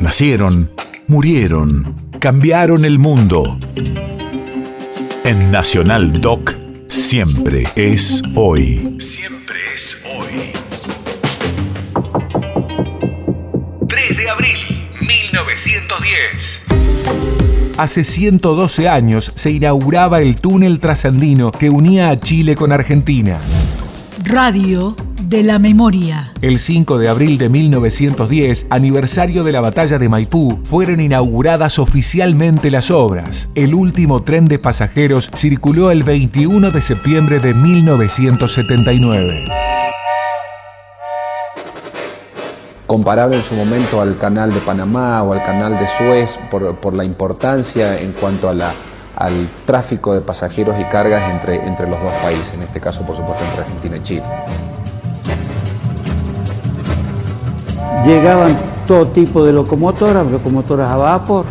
Nacieron, murieron, cambiaron el mundo. En Nacional Doc, siempre es hoy. Siempre es hoy. 3 de abril, 1910. Hace 112 años se inauguraba el túnel trasandino que unía a Chile con Argentina. Radio de la memoria. El 5 de abril de 1910, aniversario de la batalla de Maipú, fueron inauguradas oficialmente las obras. El último tren de pasajeros circuló el 21 de septiembre de 1979. comparable en su momento al canal de Panamá o al canal de Suez por, por la importancia en cuanto a la, al tráfico de pasajeros y cargas entre, entre los dos países, en este caso por supuesto entre Argentina y Chile. Llegaban todo tipo de locomotoras, locomotoras a vapor,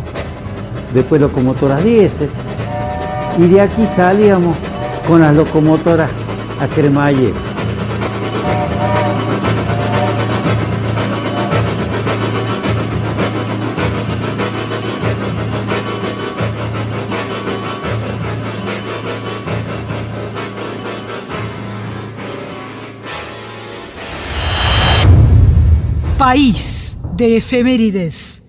después locomotoras diésel, y de aquí salíamos con las locomotoras a cremalle. País de efemérides.